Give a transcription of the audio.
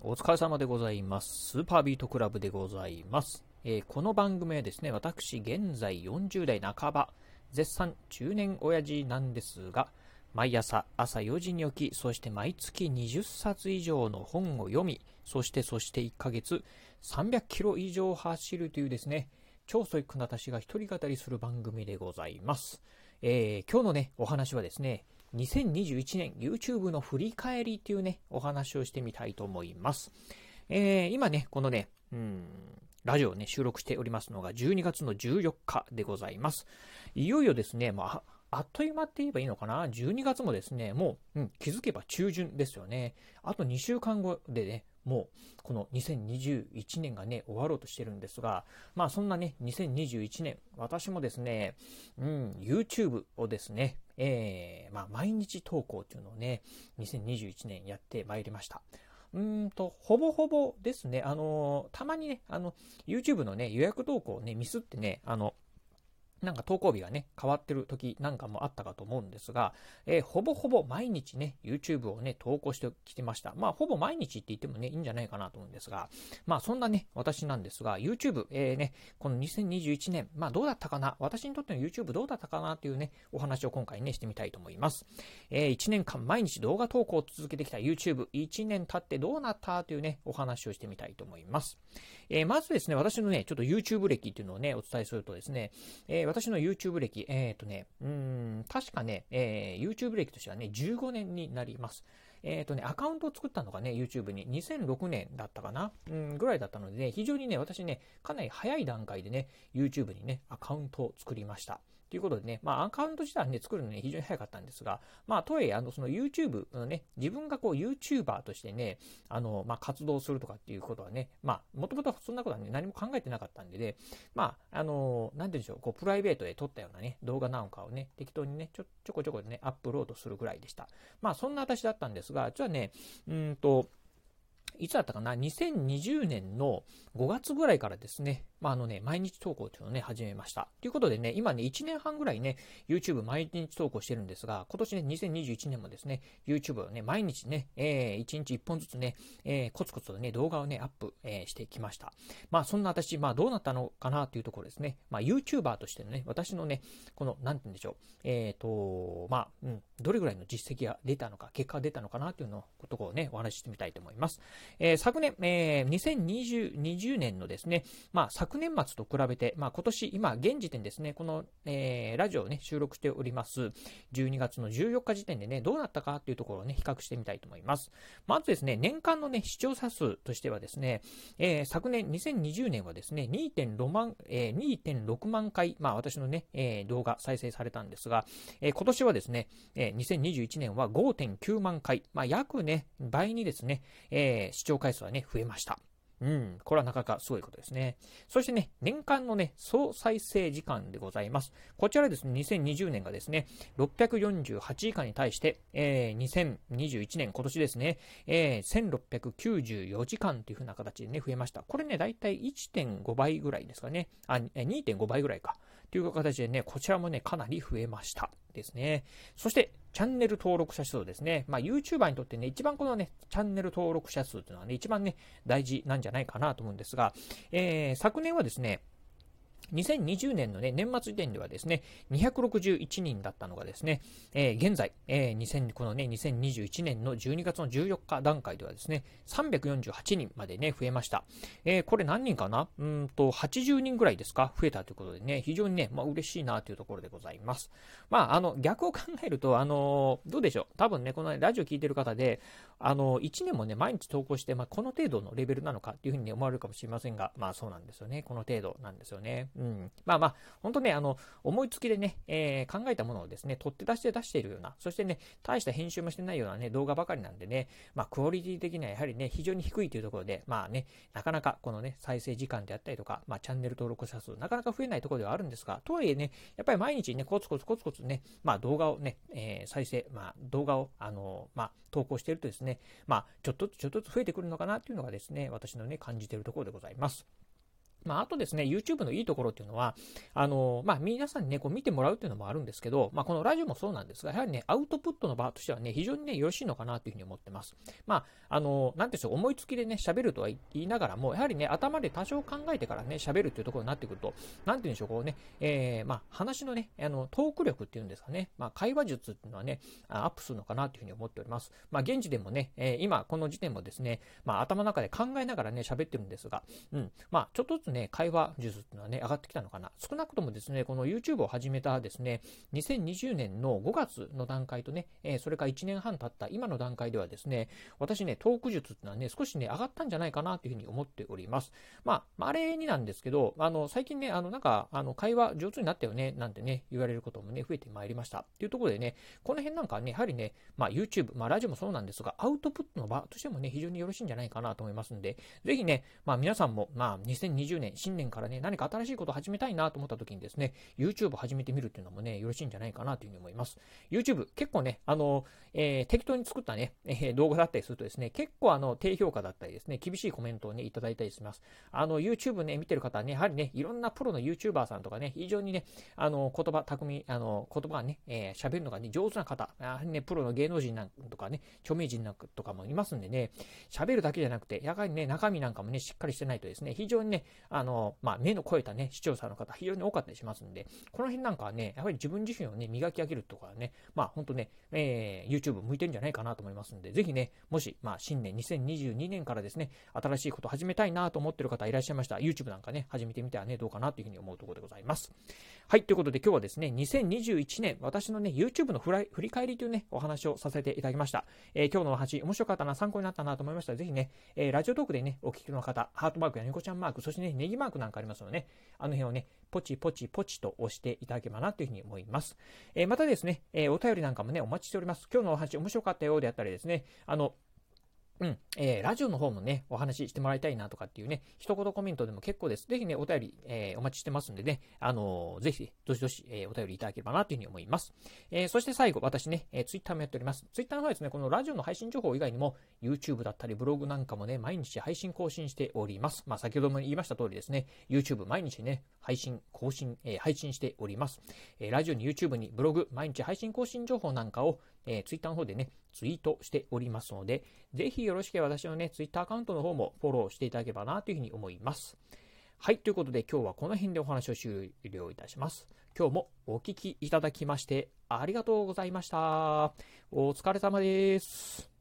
お疲れ様でございます。スーパービートクラブでございます。えーこの番組はですね、私、現在40代半ば、絶賛中年親父なんですが、毎朝朝4時に起き、そして毎月20冊以上の本を読み、そしてそして1ヶ月300キロ以上走るというですね、超ソイックな私が一人語りする番組でございます。えー今日のね、お話はですね、2021年 YouTube の振り返りっていうね、お話をしてみたいと思います。えー今ね、このね、うん、ラジオをね、収録しておりますのが12月の14日でございます。いよいよですね、まあ、あっという間って言えばいいのかな ?12 月もですね、もう、うん、気づけば中旬ですよね。あと2週間後でね、もう、この2021年がね、終わろうとしてるんですが、まあそんなね、2021年、私もですね、うん、YouTube をですね、えー、まあ毎日投稿というのをね、2021年やってまいりました。うんと、ほぼほぼですね、あのたまにね、あの、YouTube のね、予約投稿をね、ミスってね、あの、なんか投稿日がね、変わってる時なんかもあったかと思うんですが、えーほぼほぼ毎日ね、YouTube をね、投稿してきてました。まあ、ほぼ毎日って言ってもね、いいんじゃないかなと思うんですが、まあ、そんなね、私なんですが、YouTube、えーね、この2021年、まあ、どうだったかな？私にとっての YouTube どうだったかなというね、お話を今回ね、してみたいと思います。えー1年間毎日動画投稿を続けてきた YouTube、1年経ってどうなったというね、お話をしてみたいと思います。えまずですね、私のね、ちょっと YouTube 歴っていうのをね、お伝えするとですね、え私の YouTube 歴、えっ、とね、うん、確かね、えー YouTube 歴としてはね、15年になります。えっ、とね、アカウントを作ったのがね、YouTube に2006年だったかな、うん、ぐらいだったので、ね、非常にね、私ね、かなり早い段階でね、YouTube にね、アカウントを作りました。ということでね、まあ、アカウント自体ね、作るのね、非常に早かったんですが、まあ、とはいえ、あの、その YouTube のね、自分がこう、YouTuber としてね、あの、まあ、活動するとかっていうことはね、まあ、もともとそんなことはね、何も考えてなかったんでね、まあ、あの、なんて言うんでしょう、こう、プライベートで撮ったようなね、動画なんかをね、適当にね、ちょ、ちょこちょこでね、アップロードするぐらいでした。まあ、そんな私だったんですが、実はね、うーんと、いつだったかな ?2020 年の5月ぐらいからですね、まあ、あのね、毎日投稿っていうのをね、始めました。ということでね、今ね、1年半ぐらいね、YouTube 毎日投稿してるんですが、今年ね、2021年もですね、YouTube をね、毎日ね、えー、1日1本ずつね、えー、コツコツとね、動画をね、アップ、えーしてきました。まあ、そんな私、まあ、どうなったのかなというところですね。まあ、YouTuber としてのね、私のね、この、なんて言うんでしょう、えっ、と、まあ、うん、どれぐらいの実績が出たのか、結果が出たのかなというのところをね、お話ししてみたいと思います。えー昨年、えー2020年のですね、まあ、昨年末と比べて、まあ、今年、今、現時点ですね、この、えーラジオをね、収録しております、12月の14日時点でね、どうなったかというところをね、比較してみたいと思います。まずですね、年間のね、視聴者数としてはですね、えー昨年、2020年はですね、2.6万、えー2.6万回、まあ、私のね、えー動画再生されたんですが、えー今年はですね、えー2021年は5.9万回、まあ、約ね、倍にですね、えー視聴回数はね、増えました。うん、これはなかなかすごいことですね。そしてね、年間のね、総再生時間でございます。こちらですね、2020年がですね、648時間に対して、えー2021年、今年ですね、えー1694時間というふうな形でね、増えました。これね、だいたい1.5倍ぐらいですかね。あ、え2.5倍ぐらいか。という形でね、こちらもね、かなり増えました。ですね。そして、チャンネル登録者数ですね。まあ、YouTuber にとってね、一番このね、チャンネル登録者数っていうのはね、一番ね、大事なんじゃないかなと思うんですが、えー昨年はですね、2020年のね、年末時点ではですね、261人だったのがですね、えー現在、えー2000このね、2021年の12月の14日段階ではですね、348人までね、増えました。えーこれ何人かな？うんと、80人ぐらいですか？増えたということでね、非常にね、まあ嬉しいなというところでございます。まあ、あの、逆を考えると、あのどうでしょう？多分ね、このラジオ聞いてる方で、あの、1年もね、毎日投稿して、まあ、この程度のレベルなのかっていうふうにね思われるかもしれませんが、まあ、そうなんですよね。この程度なんですよね。うん。まあまあ、本当ね、あの、思いつきでね、えー考えたものをですね、取って出して出しているような、そしてね、大した編集もしてないようなね、動画ばかりなんでね、まあ、クオリティ的にはやはりね、非常に低いというところで、まあね、なかなかこのね、再生時間であったりとか、まあ、チャンネル登録者数、なかなか増えないところではあるんですが、とはいえね、やっぱり毎日ね、コツコツコツコツね、まあ、動画をね、えー再生、まあ、動画を、あのまあ、投稿しているとですね、まあ、ちょっとずつちょっとずつ増えてくるのかなっていうのがですね、私のね、感じているところでございます。まあ、あとですね、YouTube のいいところっていうのは、あの、まあ、皆さんにね、こう見てもらうっていうのもあるんですけど、まあ、このラジオもそうなんですが、やはりね、アウトプットの場としてはね、非常にね、よろしいのかなというふうに思ってます。まあ、あの、なんていうんでしょう、思いつきでね、喋るとは言いながらも、やはりね、頭で多少考えてからね、喋るっていうところになってくると、なんていうんでしょう、こうね、えー、まあ、話のね、あの、トーク力っていうんですかね、まあ、会話術っていうのはね、アップするのかなというふうに思っております。まあ、現時でもね、えー、今、この時点もですね、まあ、頭の中で考えながらね、喋ってるんですが、うん、まあ、ちょっとずつね、ね会話術っていうのはね、上がってきたのかな。少なくともですね、この YouTube を始めたですね、2020年の5月の段階とね、えー、それから1年半経った今の段階ではですね、私ね、トーク術っていうのはね、少しね、上がったんじゃないかなというふうに思っております。まあ、あれになんですけど、あの、最近ね、あの、なんか、あの、会話上手になったよね、なんてね、言われることもね、増えてまいりました。っていうところでね、この辺なんかね、やはりね、まあ、YouTube、まあ、ラジオもそうなんですが、アウトプットの場としてもね、非常によろしいんじゃないかなと思いますんで、ぜひね、まあ、皆さんも、まあ、2020年、新年からね、何か新しいことを始めたいなと思った時にですね、YouTube 始めてみるっていうのもね、よろしいんじゃないかなというふうに思います。YouTube、結構ね、あの、えー、適当に作ったね、えー、動画だったりするとですね、結構あの、低評価だったりですね、厳しいコメントをね、いただいたりします。あの、YouTube ね、見てる方はね、やはりね、いろんなプロの YouTuber さんとかね、非常にね、あの、言葉、巧み、あの、言葉がね、えー、喋るのがね、上手な方、やはりね、プロの芸能人なんとかね、著名人なんかとかもいますんでね、喋るだけじゃなくて、やはりね、中身なんかもね、しっかりしてないとですね、非常にね、あの、まあ、目の超えたね、視聴者の方、非常に多かったりしますんで、この辺なんかはね、やはり自分自身をね、磨き上げるとかね、まあ、ほんとね、えー、YouTube 向いてるんじゃないかなと思いますんで、ぜひね、もし、まあ、新年2022年からですね、新しいこと始めたいなと思ってる方いらっしゃいましたら。YouTube なんかね、始めてみてはね、どうかなというふうに思うところでございます。はい、ということで今日はですね、2021年、私のね、YouTube の振り返りというね、お話をさせていただきました。えー、今日のお話、面白かったな、参考になったなと思いましたら、ぜひね、えー、ラジオトークでね、お聞きの方、ハートマークや猫ちゃんマーク、そしてね、ネギマークなんかありますのでね、あの辺をね、ポチポチポチと押していただければなというふうに思います。えー、またですね、えお便りなんかもね、お待ちしております。今日のお話面白かったようであったりですね、あの、うん。えー、ラジオの方もね、お話ししてもらいたいなとかっていうね、一言コメントでも結構です。ぜひね、お便り、えー、お待ちしてますんでね、あのー、ぜひ、どしどし、えー、お便りいただければなというふうに思います。えー、そして最後、私ね、えー、ツイッターもやっております。ツイッターの方はですね、このラジオの配信情報以外にも、YouTube だったりブログなんかもね、毎日配信更新しております。まあ、先ほども言いました通りですね、YouTube 毎日ね、配信、更新、えー、配信しております。えー、ラジオに YouTube にブログ、毎日配信更新情報なんかを、えー、ツイッターの方でね、ツイートしておりますので、ぜひよろしければ私のね、ツイッターアカウントの方もフォローしていただければなというふうに思います。はい、ということで今日はこの辺でお話を終了いたします。今日もお聴きいただきましてありがとうございました。お疲れ様です。